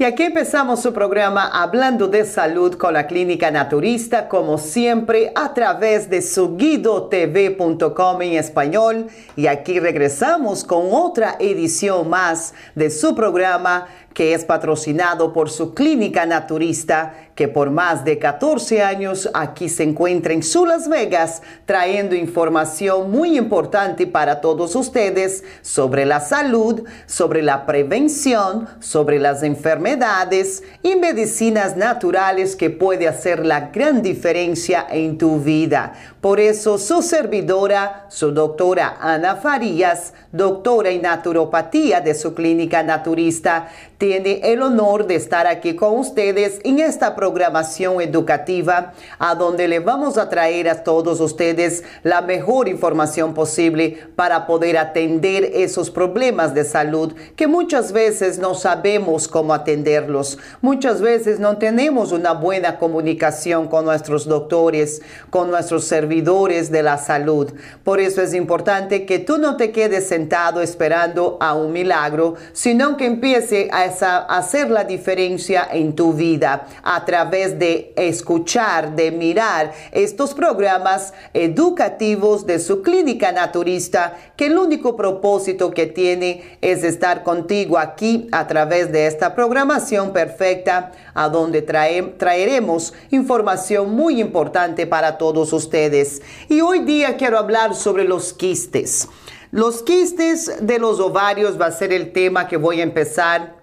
Y aquí empezamos su programa hablando de salud con la clínica naturista, como siempre, a través de suguidotv.com en español. Y aquí regresamos con otra edición más de su programa que es patrocinado por su clínica naturista, que por más de 14 años aquí se encuentra en su Las Vegas, trayendo información muy importante para todos ustedes sobre la salud, sobre la prevención, sobre las enfermedades y medicinas naturales que puede hacer la gran diferencia en tu vida. Por eso su servidora, su doctora Ana Farías, doctora en naturopatía de su clínica naturista, tiene el honor de estar aquí con ustedes en esta programación educativa a donde le vamos a traer a todos ustedes la mejor información posible para poder atender esos problemas de salud que muchas veces no sabemos cómo atenderlos. Muchas veces no tenemos una buena comunicación con nuestros doctores, con nuestros servidores de la salud. Por eso es importante que tú no te quedes sentado esperando a un milagro, sino que empiece a hacer la diferencia en tu vida a través de escuchar, de mirar estos programas educativos de su clínica naturista, que el único propósito que tiene es estar contigo aquí a través de esta programación perfecta, a donde traeremos información muy importante para todos ustedes. Y hoy día quiero hablar sobre los quistes. Los quistes de los ovarios va a ser el tema que voy a empezar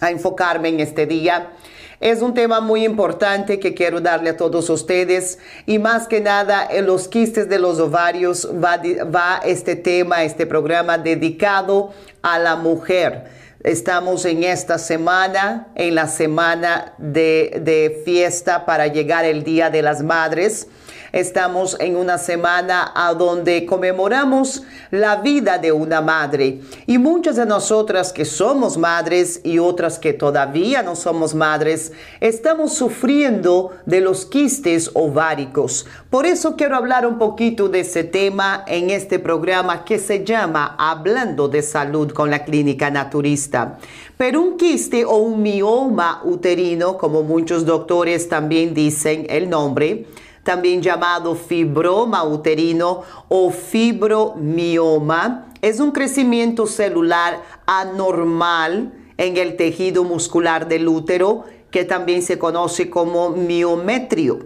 a enfocarme en este día. Es un tema muy importante que quiero darle a todos ustedes y más que nada en los quistes de los ovarios va, va este tema, este programa dedicado a la mujer. Estamos en esta semana, en la semana de, de fiesta para llegar el Día de las Madres. Estamos en una semana a donde conmemoramos la vida de una madre y muchas de nosotras que somos madres y otras que todavía no somos madres, estamos sufriendo de los quistes ováricos. Por eso quiero hablar un poquito de ese tema en este programa que se llama Hablando de Salud con la Clínica Naturista. Pero un quiste o un mioma uterino, como muchos doctores también dicen el nombre, también llamado fibroma uterino o fibromioma, es un crecimiento celular anormal en el tejido muscular del útero que también se conoce como miometrio.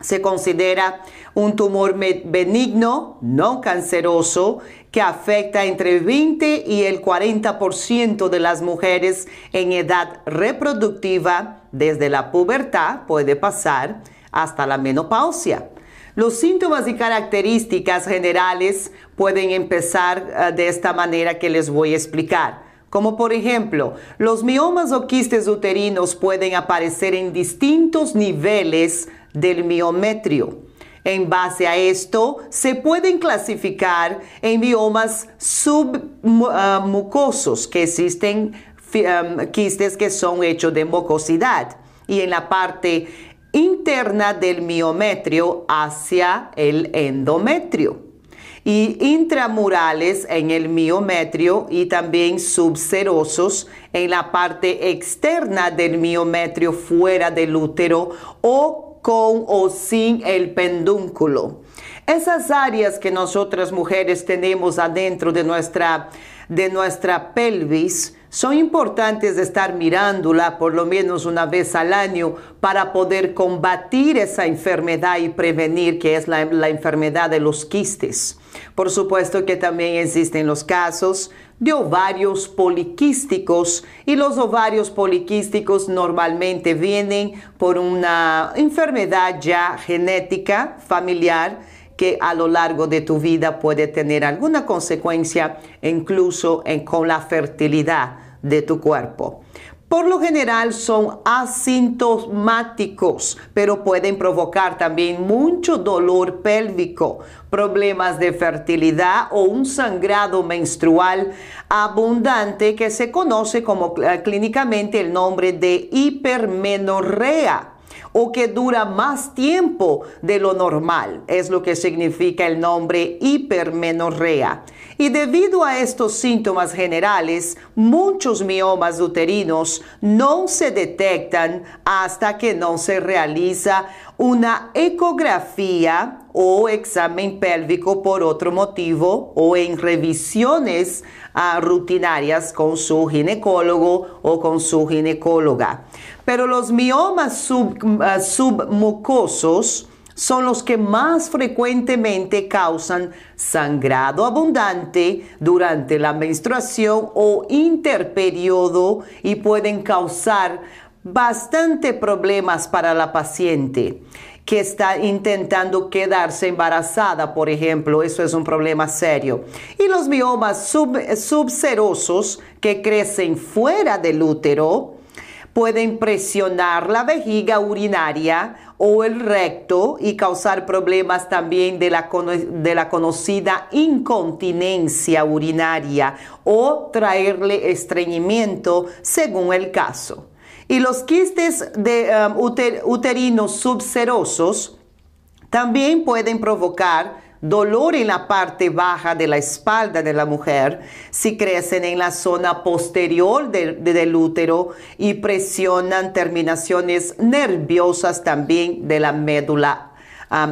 Se considera un tumor benigno, no canceroso, que afecta entre 20 y el 40% de las mujeres en edad reproductiva desde la pubertad, puede pasar, hasta la menopausia. Los síntomas y características generales pueden empezar eh, de esta manera que les voy a explicar. Como por ejemplo, los miomas o quistes uterinos pueden aparecer en distintos niveles del miometrio. En base a esto, se pueden clasificar en miomas submucosos, que existen um, quistes que son hechos de mucosidad. Y en la parte interna del miometrio hacia el endometrio y intramurales en el miometrio y también subserosos en la parte externa del miometrio fuera del útero o con o sin el pendúnculo. Esas áreas que nosotras mujeres tenemos adentro de nuestra, de nuestra pelvis, son importantes de estar mirándola por lo menos una vez al año para poder combatir esa enfermedad y prevenir que es la, la enfermedad de los quistes. Por supuesto que también existen los casos de ovarios poliquísticos y los ovarios poliquísticos normalmente vienen por una enfermedad ya genética familiar que a lo largo de tu vida puede tener alguna consecuencia incluso en, con la fertilidad de tu cuerpo. Por lo general son asintomáticos, pero pueden provocar también mucho dolor pélvico, problemas de fertilidad o un sangrado menstrual abundante que se conoce como eh, clínicamente el nombre de hipermenorrea o que dura más tiempo de lo normal, es lo que significa el nombre hipermenorrea. Y debido a estos síntomas generales, muchos miomas uterinos no se detectan hasta que no se realiza una ecografía o examen pélvico por otro motivo o en revisiones rutinarias con su ginecólogo o con su ginecóloga. Pero los miomas uh, submucosos son los que más frecuentemente causan sangrado abundante durante la menstruación o interperiodo y pueden causar bastante problemas para la paciente que está intentando quedarse embarazada, por ejemplo, eso es un problema serio. Y los miomas sub, subserosos que crecen fuera del útero pueden presionar la vejiga urinaria o el recto y causar problemas también de la, de la conocida incontinencia urinaria o traerle estreñimiento según el caso. Y los quistes de, um, uterinos subserosos también pueden provocar dolor en la parte baja de la espalda de la mujer, si crecen en la zona posterior del útero y presionan terminaciones nerviosas también de la médula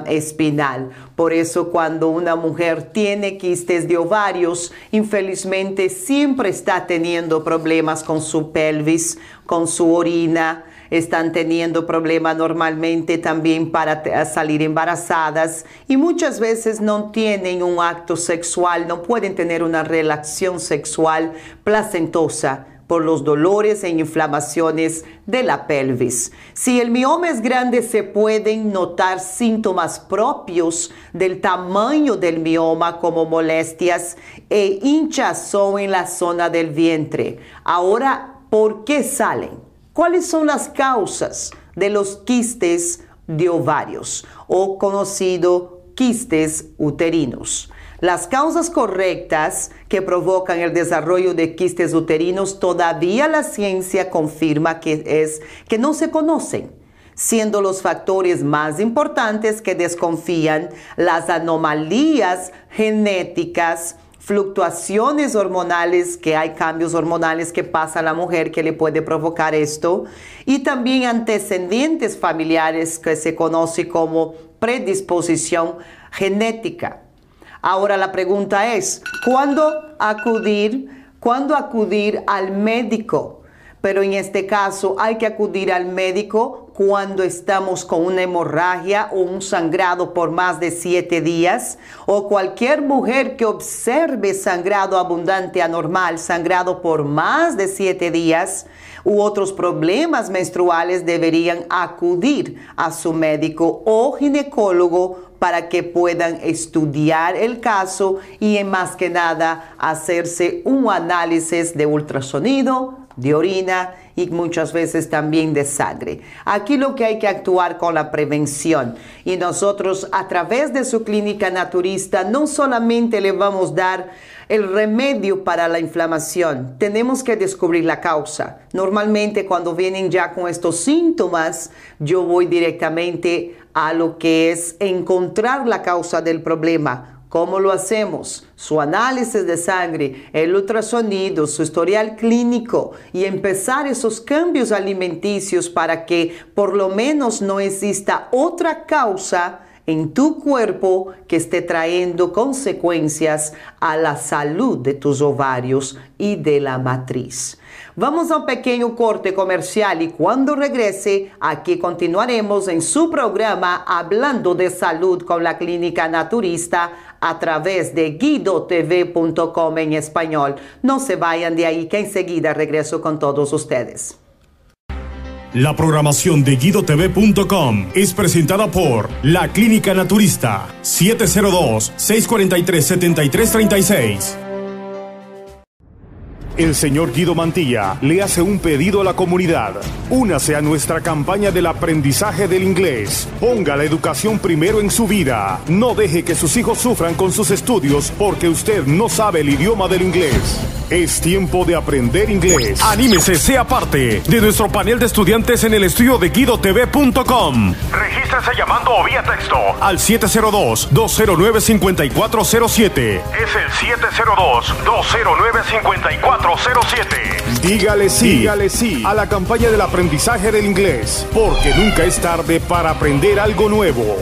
espinal. Por eso cuando una mujer tiene quistes de ovarios, infelizmente siempre está teniendo problemas con su pelvis, con su orina, están teniendo problemas normalmente también para salir embarazadas y muchas veces no tienen un acto sexual, no pueden tener una relación sexual placentosa por los dolores e inflamaciones de la pelvis. Si el mioma es grande, se pueden notar síntomas propios del tamaño del mioma como molestias e hinchazón en la zona del vientre. Ahora, ¿por qué salen? ¿Cuáles son las causas de los quistes de ovarios o conocido quistes uterinos? Las causas correctas que provocan el desarrollo de quistes uterinos todavía la ciencia confirma que es que no se conocen siendo los factores más importantes que desconfían las anomalías genéticas fluctuaciones hormonales, que hay cambios hormonales que pasa a la mujer que le puede provocar esto, y también antecedentes familiares que se conoce como predisposición genética. Ahora la pregunta es, ¿cuándo acudir, ¿cuándo acudir al médico? pero en este caso hay que acudir al médico cuando estamos con una hemorragia o un sangrado por más de siete días o cualquier mujer que observe sangrado abundante anormal, sangrado por más de siete días u otros problemas menstruales deberían acudir a su médico o ginecólogo para que puedan estudiar el caso y más que nada hacerse un análisis de ultrasonido, de orina y muchas veces también de sangre. Aquí lo que hay que actuar con la prevención y nosotros a través de su clínica naturista no solamente le vamos a dar el remedio para la inflamación, tenemos que descubrir la causa. Normalmente cuando vienen ya con estos síntomas, yo voy directamente a lo que es encontrar la causa del problema ¿Cómo lo hacemos? Su análisis de sangre, el ultrasonido, su historial clínico y empezar esos cambios alimenticios para que por lo menos no exista otra causa en tu cuerpo que esté trayendo consecuencias a la salud de tus ovarios y de la matriz. Vamos a un pequeño corte comercial y cuando regrese, aquí continuaremos en su programa Hablando de Salud con la Clínica Naturista a través de guidotv.com en español. No se vayan de ahí que enseguida regreso con todos ustedes. La programación de guidotv.com es presentada por La Clínica Naturista 702 643 7336 el señor Guido Mantilla le hace un pedido a la comunidad. Únase a nuestra campaña del aprendizaje del inglés. Ponga la educación primero en su vida. No deje que sus hijos sufran con sus estudios porque usted no sabe el idioma del inglés. Es tiempo de aprender inglés. Anímese, sea parte de nuestro panel de estudiantes en el estudio de guidotv.com. Regístrese llamando o vía texto al 702-209-5407. Es el 702-209-5407. Dígale sí, dígale sí a la campaña del aprendizaje del inglés, porque nunca es tarde para aprender algo nuevo.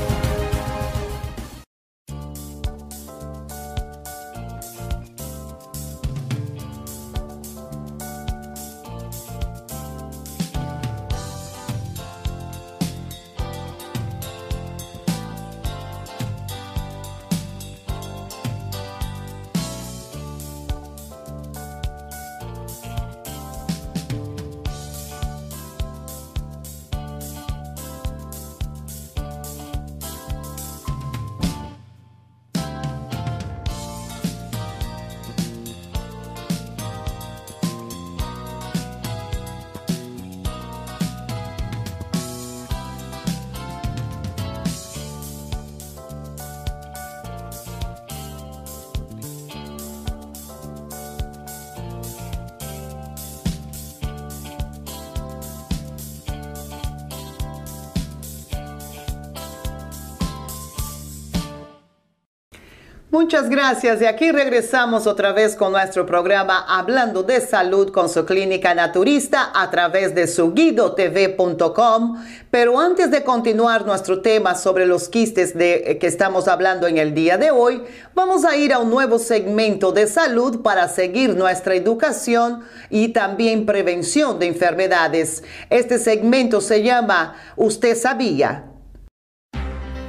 Muchas gracias. Y aquí regresamos otra vez con nuestro programa Hablando de Salud con su clínica naturista a través de su guidotv.com. Pero antes de continuar nuestro tema sobre los quistes de eh, que estamos hablando en el día de hoy, vamos a ir a un nuevo segmento de salud para seguir nuestra educación y también prevención de enfermedades. Este segmento se llama ¿Usted sabía?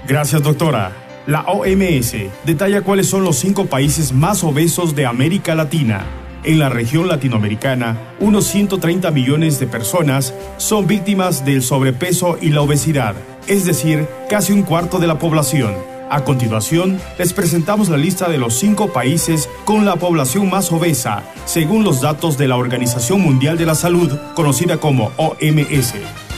Gracias, doctora. La OMS detalla cuáles son los cinco países más obesos de América Latina. En la región latinoamericana, unos 130 millones de personas son víctimas del sobrepeso y la obesidad, es decir, casi un cuarto de la población. A continuación, les presentamos la lista de los cinco países con la población más obesa, según los datos de la Organización Mundial de la Salud, conocida como OMS.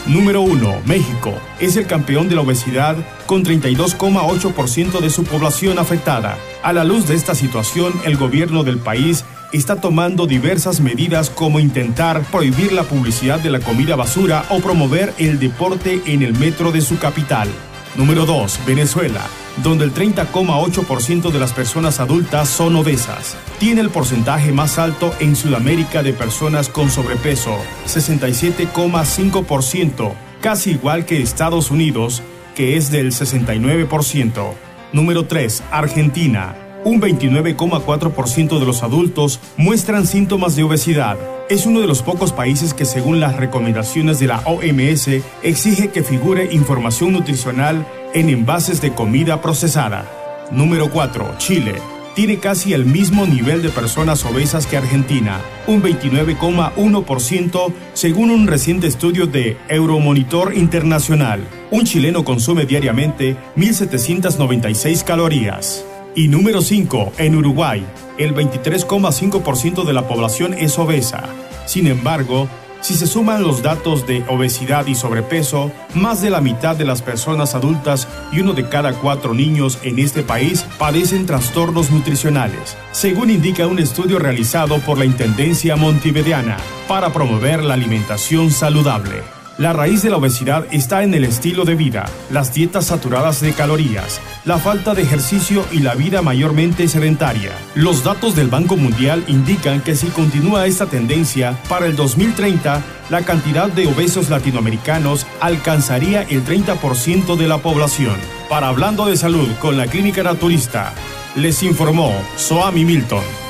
Número 1. México. Es el campeón de la obesidad con 32,8% de su población afectada. A la luz de esta situación, el gobierno del país está tomando diversas medidas como intentar prohibir la publicidad de la comida basura o promover el deporte en el metro de su capital. Número 2. Venezuela donde el 30,8% de las personas adultas son obesas. Tiene el porcentaje más alto en Sudamérica de personas con sobrepeso, 67,5%, casi igual que Estados Unidos, que es del 69%. Número 3. Argentina. Un 29,4% de los adultos muestran síntomas de obesidad. Es uno de los pocos países que según las recomendaciones de la OMS exige que figure información nutricional en envases de comida procesada. Número 4. Chile. Tiene casi el mismo nivel de personas obesas que Argentina, un 29,1% según un reciente estudio de Euromonitor Internacional. Un chileno consume diariamente 1.796 calorías. Y número 5. En Uruguay, el 23,5% de la población es obesa. Sin embargo, si se suman los datos de obesidad y sobrepeso, más de la mitad de las personas adultas y uno de cada cuatro niños en este país padecen trastornos nutricionales, según indica un estudio realizado por la Intendencia Montevideana para promover la alimentación saludable. La raíz de la obesidad está en el estilo de vida, las dietas saturadas de calorías, la falta de ejercicio y la vida mayormente sedentaria. Los datos del Banco Mundial indican que si continúa esta tendencia, para el 2030, la cantidad de obesos latinoamericanos alcanzaría el 30% de la población. Para Hablando de Salud con la Clínica Naturista, les informó Soami Milton.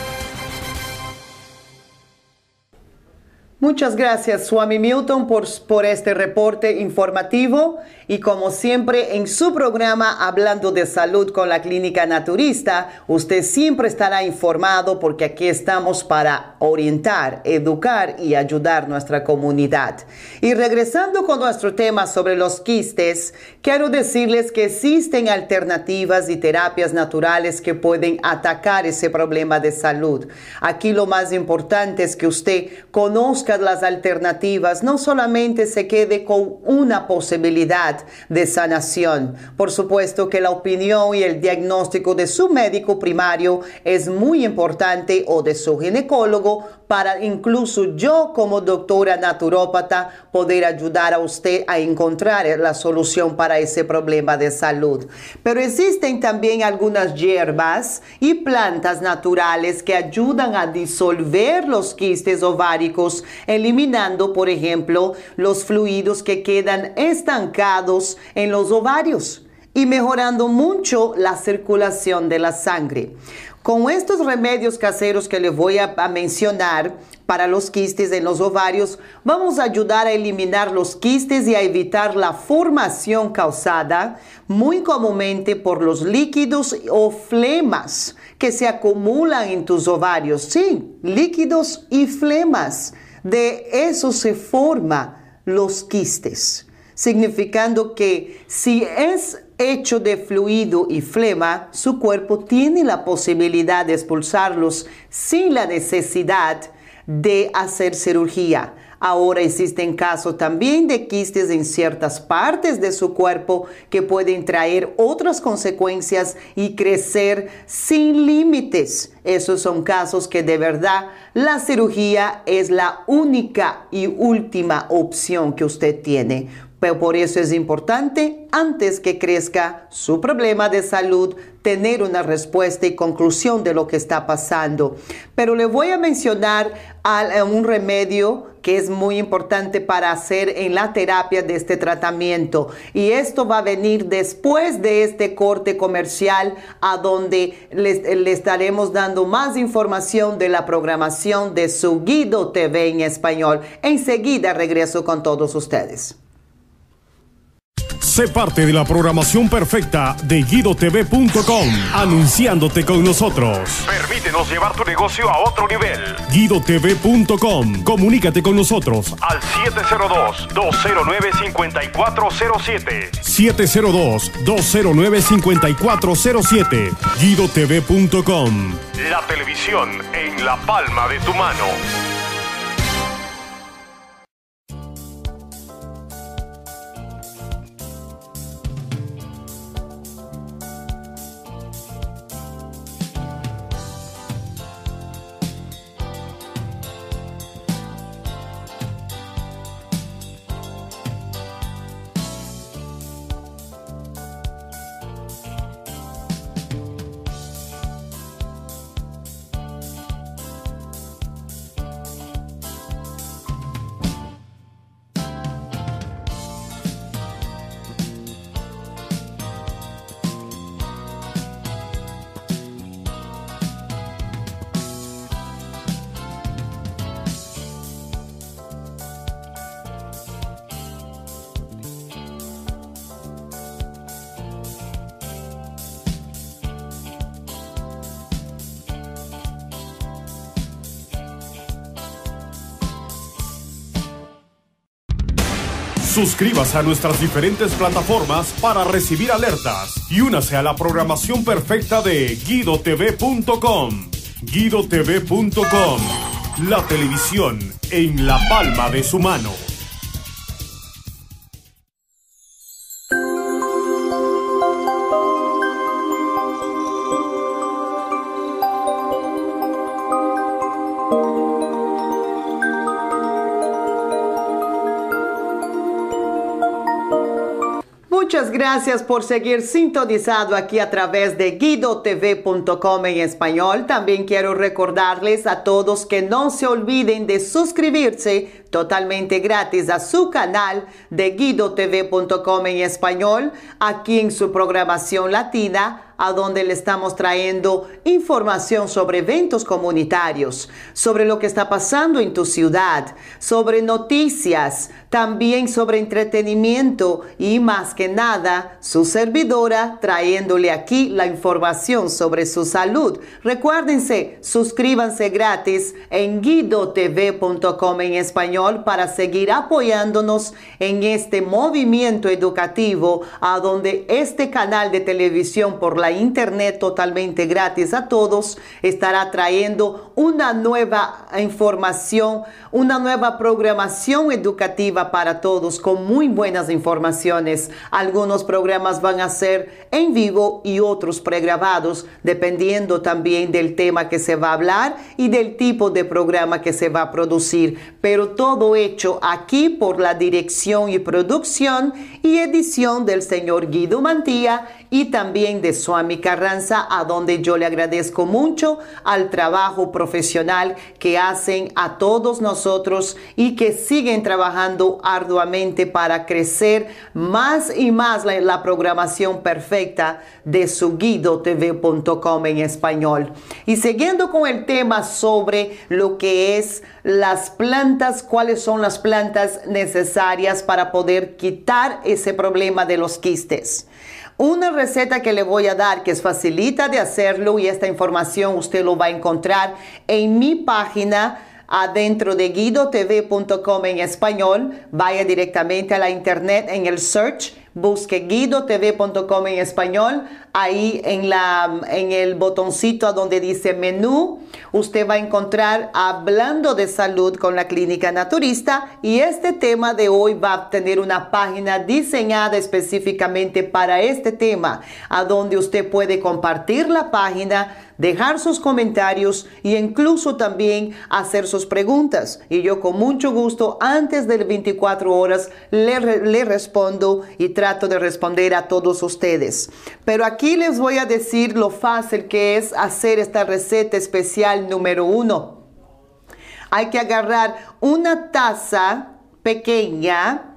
Muchas gracias, Swami Milton, por, por, este reporte informativo. Y como siempre, en su programa Hablando de Salud con la Clínica Naturista, usted siempre estará informado porque aquí estamos para orientar, educar y ayudar nuestra comunidad. Y regresando con nuestro tema sobre los quistes, quiero decirles que existen alternativas y terapias naturales que pueden atacar ese problema de salud. Aquí lo más importante es que usted conozca las alternativas, no solamente se quede con una posibilidad de sanación. Por supuesto que la opinión y el diagnóstico de su médico primario es muy importante o de su ginecólogo para incluso yo como doctora naturópata poder ayudar a usted a encontrar la solución para ese problema de salud. Pero existen también algunas hierbas y plantas naturales que ayudan a disolver los quistes ováricos, eliminando, por ejemplo, los fluidos que quedan estancados en los ovarios y mejorando mucho la circulación de la sangre. Con estos remedios caseros que les voy a, mencionar para los quistes en los ovarios, vamos a ayudar a eliminar los quistes y a evitar la formación causada muy comúnmente por los líquidos o flemas que se acumulan en tus ovarios. Sí, líquidos y flemas. De eso se forman los quistes, significando que si es hecho de fluido y flema, su cuerpo tiene la posibilidad de expulsarlos sin la necesidad de hacer cirugía. Ahora existen casos también de quistes en ciertas partes de su cuerpo que pueden traer otras consecuencias y crecer sin límites. Esos son casos que de verdad la cirugía es la única y última opción que usted tiene. Pero por eso es importante, antes que crezca su problema de salud, tener una respuesta y conclusión de lo que está pasando. Pero le voy a mencionar eh, un remedio que es muy importante para hacer en la terapia de este tratamiento. Y esto va a venir después de este corte comercial a donde le estaremos dando más información de la programación de su Guido TV en español. Enseguida regreso con todos ustedes. Sé parte de la programación perfecta de GuidoTV.com, anunciándote con nosotros. Permítenos llevar tu negocio a otro nivel. GuidoTV.com, comunícate con nosotros al 702-209-5407. 702-209-5407. GuidoTV.com. La televisión en la palma de tu mano. Suscríbase a nuestras diferentes plataformas para recibir alertas y únase a la programación perfecta de GuidoTV.com. GuidoTV.com, la televisión en la palma de su mano. Gracias por seguir sintonizado aquí a través de guidotv.com en español. También quiero recordarles a todos que no se olviden de suscribirse totalmente gratis a su canal de guidotv.com en español, aquí en su programación latina a donde le estamos trayendo información sobre eventos comunitarios, sobre lo que está pasando en tu ciudad, sobre noticias, también sobre entretenimiento y más que nada su servidora trayéndole aquí la información sobre su salud. Recuérdense, suscríbanse gratis en guidotv.com en español para seguir apoyándonos en este movimiento educativo a donde este canal de televisión por la internet totalmente gratis a todos, estará trayendo una nueva información, una nueva programación educativa para todos con muy buenas informaciones. Algunos programas van a ser en vivo y otros pregrabados, dependiendo también del tema que se va a hablar y del tipo de programa que se va a producir. Pero todo hecho aquí por la dirección y producción y edición del señor Guido Mantilla y también de Swami Carranza, a donde yo le agradezco mucho al trabajo profesional que hacen a todos nosotros y que siguen trabajando arduamente para crecer más y más la, programación perfecta de su guidotv.com en español. Y siguiendo con el tema sobre lo que es las plantas, cuáles son las plantas necesarias para poder quitar ese problema de los quistes. Una receta que le voy a dar que es facilita de hacerlo y esta información usted lo va a encontrar en mi página adentro de guidotv.com en español. Vaya directamente a la internet en el search busque guidotv.com en español. Ahí en, la, en el botoncito donde dice menú, usted va a encontrar hablando de salud con la clínica naturista y este tema de hoy va a tener una página diseñada específicamente para este tema, a donde usted puede compartir la página dejar sus comentarios e incluso también hacer sus preguntas. Y yo con mucho gusto, antes de 24 horas, le, le respondo y trato de responder a todos ustedes. Pero aquí les voy a decir lo fácil que es hacer esta receta especial número uno. Hay que agarrar una taza pequeña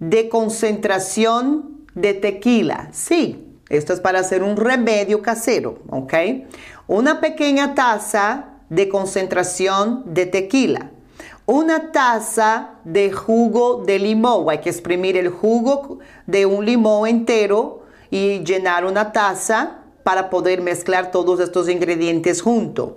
de concentración de tequila. Sí, esto es para hacer un remedio casero, ¿ok? Una pequeña taza de concentración de tequila. Una taza de jugo de limón. Hay que exprimir el jugo de un limón entero y llenar una taza para poder mezclar todos estos ingredientes juntos.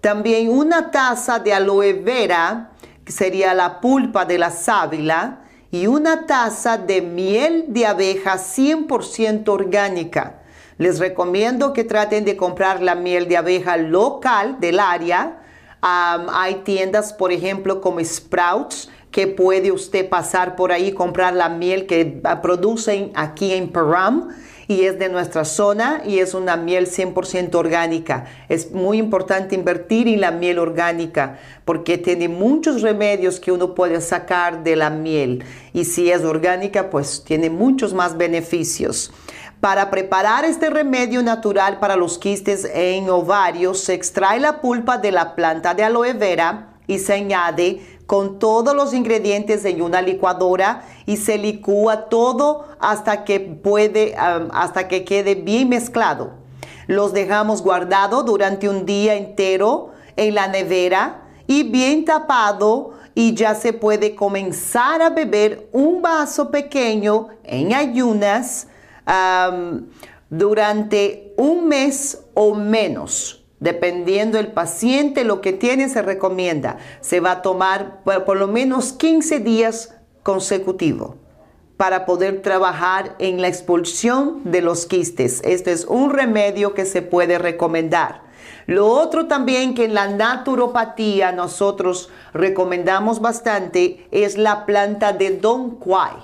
También una taza de aloe vera, que sería la pulpa de la sábila, y una taza de miel de abeja 100% orgánica. Les recomiendo que traten de comprar la miel de abeja local del área. hay tiendas, por ejemplo, como Sprouts, que puede usted pasar por ahí y comprar la miel que ah, producen aquí en Param y es de nuestra zona y es una miel 100% orgánica. Es muy importante invertir en la miel orgánica porque tiene muchos remedios que uno puede sacar de la miel y si es orgánica pues tiene muchos más beneficios. Para preparar este remedio natural para los quistes en ovarios se extrae la pulpa de la planta de aloe vera y se añade con todos los ingredientes en una licuadora y se licúa todo hasta que puede, hasta que quede bien mezclado. Los dejamos guardado durante un día entero en la nevera y bien tapado y ya se puede comenzar a beber un vaso pequeño en ayunas durante un mes o menos. Dependiendo del paciente, lo que tiene se recomienda. Se va a tomar por, lo menos 15 días consecutivos para poder trabajar en la expulsión de los quistes. Este es un remedio que se puede recomendar. Lo otro también que en la naturopatía nosotros recomendamos bastante es la planta de Don Quai.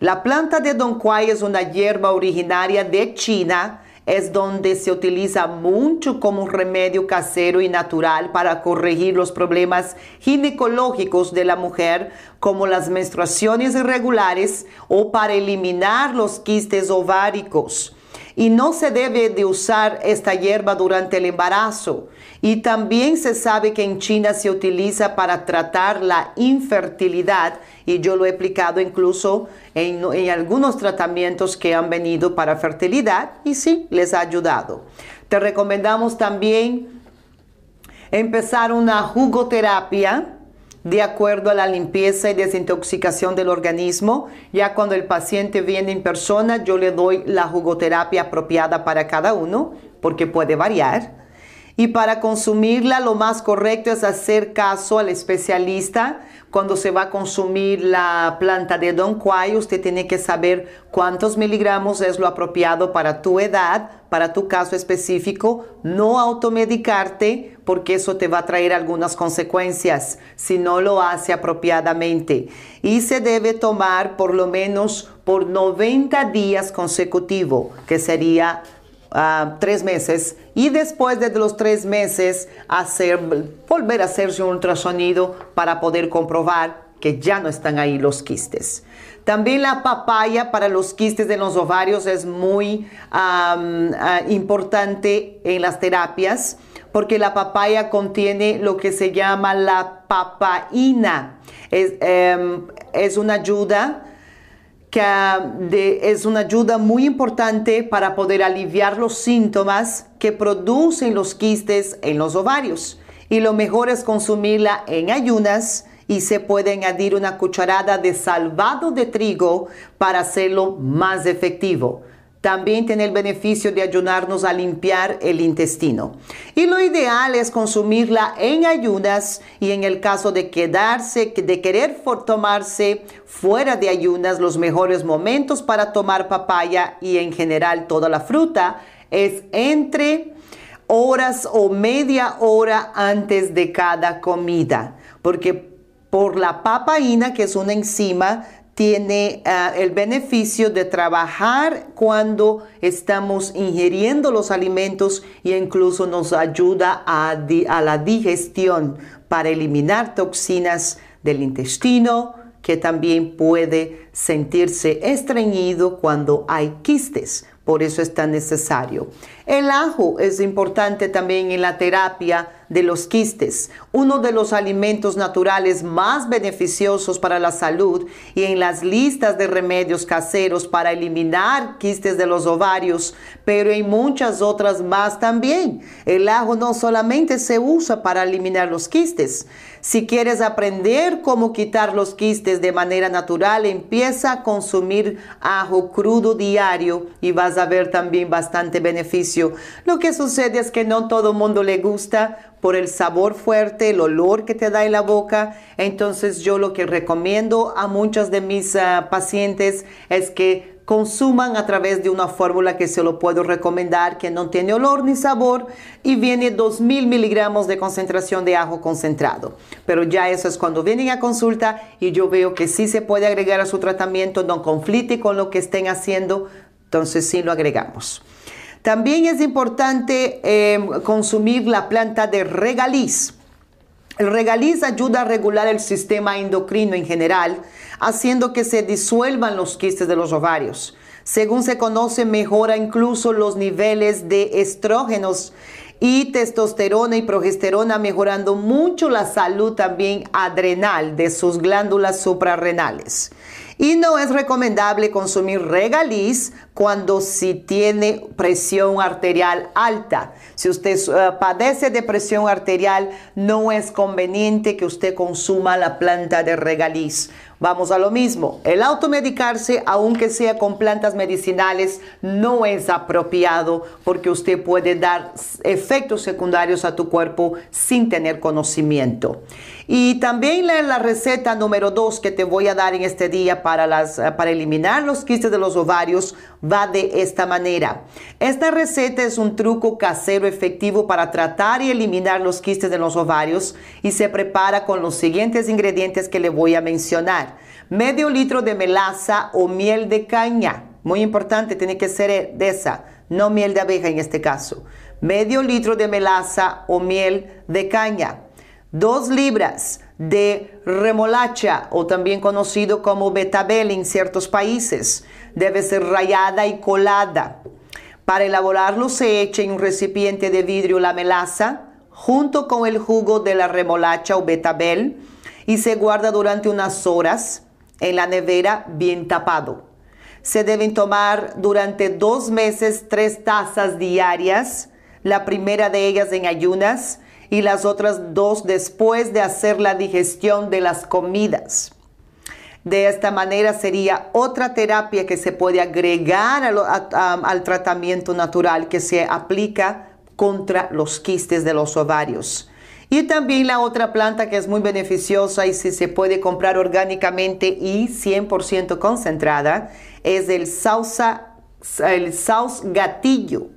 La planta de Don Quai es una hierba originaria de China es donde se utiliza mucho como remedio casero y natural para corregir los problemas ginecológicos de la mujer, como las menstruaciones irregulares o para eliminar los quistes ováricos. Y no se debe de usar esta hierba durante el embarazo. Y también se sabe que en China se utiliza para tratar la infertilidad y yo lo he explicado incluso en, en, algunos tratamientos que han venido para fertilidad y sí, les ha ayudado. Te recomendamos también empezar una jugoterapia de acuerdo a la limpieza y desintoxicación del organismo. Ya cuando el paciente viene en persona, yo le doy la jugoterapia apropiada para cada uno, porque puede variar. Y para consumirla lo más correcto es hacer caso al especialista. Cuando se va a consumir la planta de Don Quai, usted tiene que saber cuántos miligramos es lo apropiado para tu edad, para tu caso específico. No automedicarte porque eso te va a traer algunas consecuencias si no lo hace apropiadamente. Y se debe tomar por lo menos por 90 días consecutivos, que sería tres meses y después de los tres meses hacer, volver a hacerse un ultrasonido para poder comprobar que ya no están ahí los quistes. También la papaya para los quistes de los ovarios es muy uh, importante en las terapias porque la papaya contiene lo que se llama la papaína. Es, um, es una ayuda que es una ayuda muy importante para poder aliviar los síntomas que producen los quistes en los ovarios. Y lo mejor es consumirla en ayunas y se puede añadir una cucharada de salvado de trigo para hacerlo más efectivo también tiene el beneficio de ayudarnos a limpiar el intestino. Y lo ideal es consumirla en ayunas y en el caso de quedarse, de querer tomarse fuera de ayunas, los mejores momentos para tomar papaya y en general toda la fruta es entre horas o media hora antes de cada comida, porque por la papaína, que es una enzima, tiene uh, el beneficio de trabajar cuando estamos ingiriendo los alimentos e incluso nos ayuda a, a la digestión para eliminar toxinas del intestino, que también puede sentirse estreñido cuando hay quistes. Por eso es tan necesario. El ajo es importante también en la terapia de los quistes, uno de los alimentos naturales más beneficiosos para la salud y en las listas de remedios caseros para eliminar quistes de los ovarios, pero en muchas otras más también. El ajo no solamente se usa para eliminar los quistes. Si quieres aprender cómo quitar los quistes de manera natural, empieza a consumir ajo crudo diario y vas a ver también bastante beneficio. Lo que sucede es que no todo el mundo le gusta por el sabor fuerte, el olor que te da en la boca. Entonces yo lo que recomiendo a muchos de mis uh, pacientes es que consuman a través de una fórmula que se lo puedo recomendar, que no tiene olor ni sabor y viene 2000 miligramos de concentración de ajo concentrado. Pero ya eso es cuando vienen a consulta y yo veo que sí se puede agregar a su tratamiento, no conflite con lo que estén haciendo, entonces sí lo agregamos. También es importante eh, consumir la planta de regaliz. El regaliz ayuda a regular el sistema endocrino en general, haciendo que se disuelvan los quistes de los ovarios. Según se conoce, mejora incluso los niveles de estrógenos y testosterona y progesterona, mejorando mucho la salud también adrenal de sus glándulas suprarrenales. Y no es recomendable consumir regaliz cuando si tiene presión arterial alta. Si usted uh, padece de presión arterial, no es conveniente que usted consuma la planta de regaliz. Vamos a lo mismo, el automedicarse, aunque sea con plantas medicinales, no es apropiado porque usted puede dar efectos secundarios a tu cuerpo sin tener conocimiento. Y también la, la receta número dos que te voy a dar en este día para, las, para eliminar los quistes de los ovarios va de esta manera. Esta receta es un truco casero efectivo para tratar y eliminar los quistes de los ovarios y se prepara con los siguientes ingredientes que le voy a mencionar. Medio litro de melaza o miel de caña muy importante, tiene que ser de esa, no miel de abeja en este caso. Medio litro de melaza o miel de caña. Dos libras de remolacha o también conocido como betabel en ciertos países. Debe ser rayada y colada. Para elaborarlo se echa en un recipiente de vidrio la melaza junto con el jugo de la remolacha o betabel y se guarda durante unas horas en la nevera bien tapado. Se deben tomar durante dos meses tres tazas diarias, la primera de ellas en ayunas y las otras dos después de hacer la digestión de las comidas. De esta manera sería otra terapia que se puede agregar al, tratamiento natural que se aplica contra los quistes de los ovarios. Y también la otra planta que es muy beneficiosa y si se puede comprar orgánicamente y 100% concentrada es el sausa, el saus gatillo.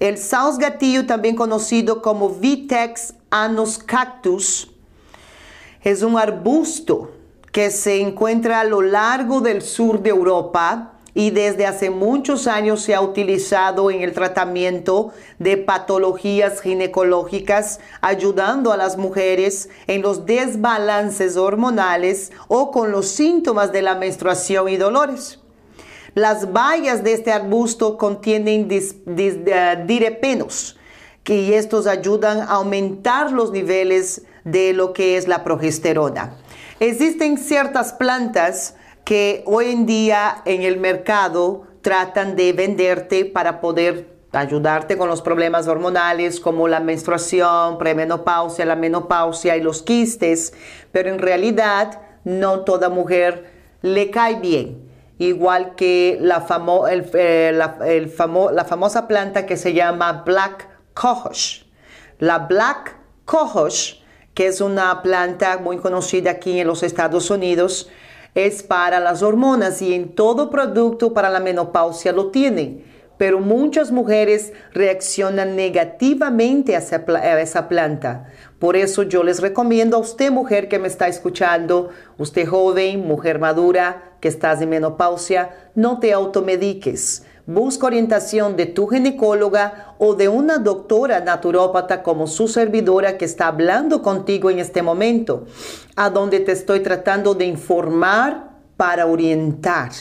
El saus gatillo, también conocido como Vitex anus cactus, es un arbusto que se encuentra a lo largo del sur de Europa y desde hace muchos años se ha utilizado en el tratamiento de patologías ginecológicas, ayudando a las mujeres en los desbalances hormonales o con los síntomas de la menstruación y dolores. Las bayas de este arbusto contienen eh, direpenos, y estos ayudan a aumentar los niveles de lo que es la progesterona. Existen ciertas plantas que hoy en día en el mercado tratan de venderte para poder ayudarte con los problemas hormonales como la menstruación, premenopausia, la menopausia y los quistes, pero en realidad no toda mujer le cae bien. Igual que la, eh, la famosa planta que se llama Black Cohosh. La Black Cohosh, que es una planta muy conocida aquí en los Estados Unidos, es para las hormonas y en todo producto para la menopausia lo tienen. Pero muchas mujeres reaccionan negativamente a esa, planta. Por eso yo les recomiendo a usted, mujer que me está escuchando, usted joven, mujer madura, que estás en menopausia, no te automediques Busca orientación de tu ginecóloga o de una doctora naturópata como su servidora que está hablando contigo en este momento, a donde te estoy tratando de informar para orientar.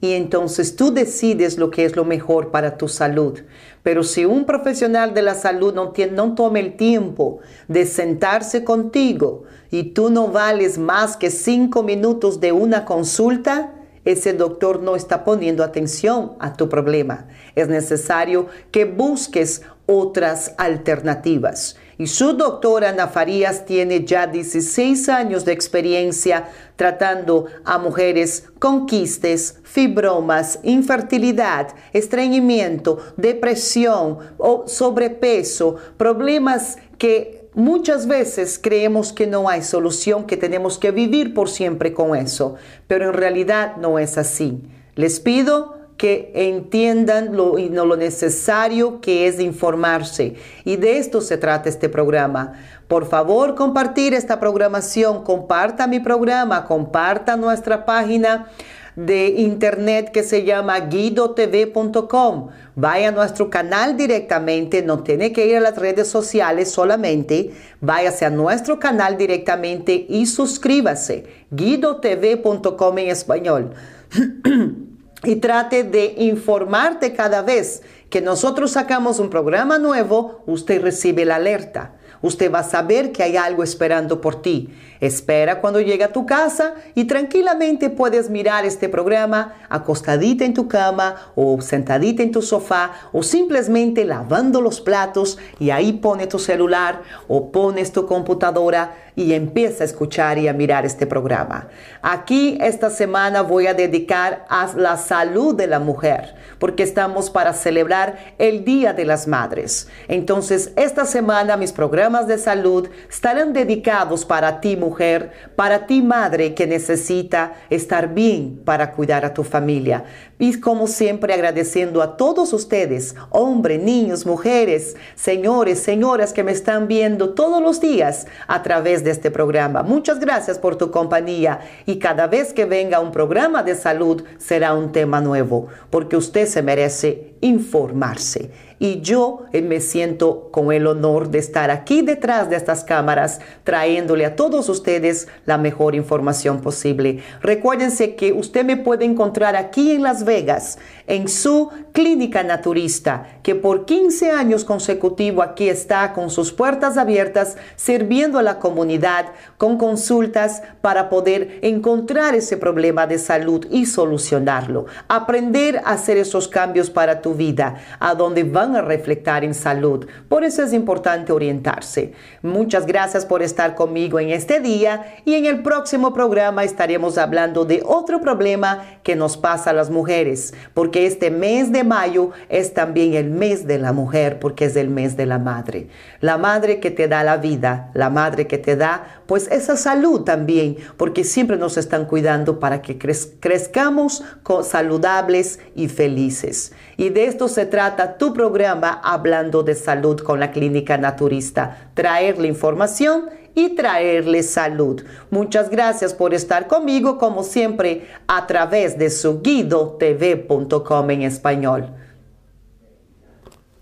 Y entonces tú decides lo que es lo mejor para tu salud. Pero si un profesional de la salud no, no toma el tiempo de sentarse contigo y tú no vales más que cinco minutos de una consulta, ese doctor no está poniendo atención a tu problema. Es necesario que busques otras alternativas. Y su doctora Ana Farías tiene ya 16 años de experiencia tratando a mujeres con quistes, fibromas, infertilidad, estreñimiento, depresión o sobrepeso, problemas que muchas veces creemos que no hay solución, que tenemos que vivir por siempre con eso, pero en realidad no es así. Les pido que entiendan lo, lo necesario que es informarse. Y de esto se trata este programa. Por favor, compartir esta programación, comparta mi programa, comparta nuestra página de internet que se llama guidotv.com. Vaya a nuestro canal directamente, no tiene que ir a las redes sociales solamente. Váyase a nuestro canal directamente y suscríbase. guidotv.com en español. y trate de informarte cada vez que nosotros sacamos un programa nuevo, usted recibe la alerta. Usted va a saber que hay algo esperando por ti. Espera cuando llegue a tu casa y tranquilamente puedes mirar este programa acostadita en tu cama o sentadita en tu sofá o simplemente lavando los platos y ahí pone tu celular o pones tu computadora y empieza a escuchar y a mirar este programa. Aquí esta semana voy a dedicar a la salud de la mujer porque estamos para celebrar el Día de las Madres. Entonces esta semana mis programas programas de salud estarán dedicados para ti mujer, para ti madre que necesita estar bien para cuidar a tu familia. Y como siempre agradeciendo a todos ustedes, hombres, niños, mujeres, señores, señoras que me están viendo todos los días a través de este programa. Muchas gracias por tu compañía y cada vez que venga un programa de salud será un tema nuevo, porque usted se merece informarse y yo eh, me siento con el honor de estar aquí detrás de estas cámaras trayéndole a todos ustedes la mejor información posible. Recuérdense que usted me puede encontrar aquí en Las en su clínica naturista, que por 15 años consecutivos aquí está con sus puertas abiertas, sirviendo a la comunidad con consultas para poder encontrar ese problema de salud y solucionarlo. Aprender a hacer esos cambios para tu vida, a donde van a reflectar en salud. Por eso es importante orientarse. Muchas gracias por estar conmigo en este día y en el próximo programa estaremos hablando de otro problema que nos pasa a las mujeres, porque este mes de mayo es también el mes de la mujer, porque es el mes de la madre. La madre que te da la vida, la madre que te da pues esa salud también, porque siempre nos están cuidando para que crezcamos saludables y felices. Y de esto se trata tu programa Hablando de Salud con la Clínica Naturista. Traerle información y traerle salud. Muchas gracias por estar conmigo, como siempre, a través de su tv.com en español.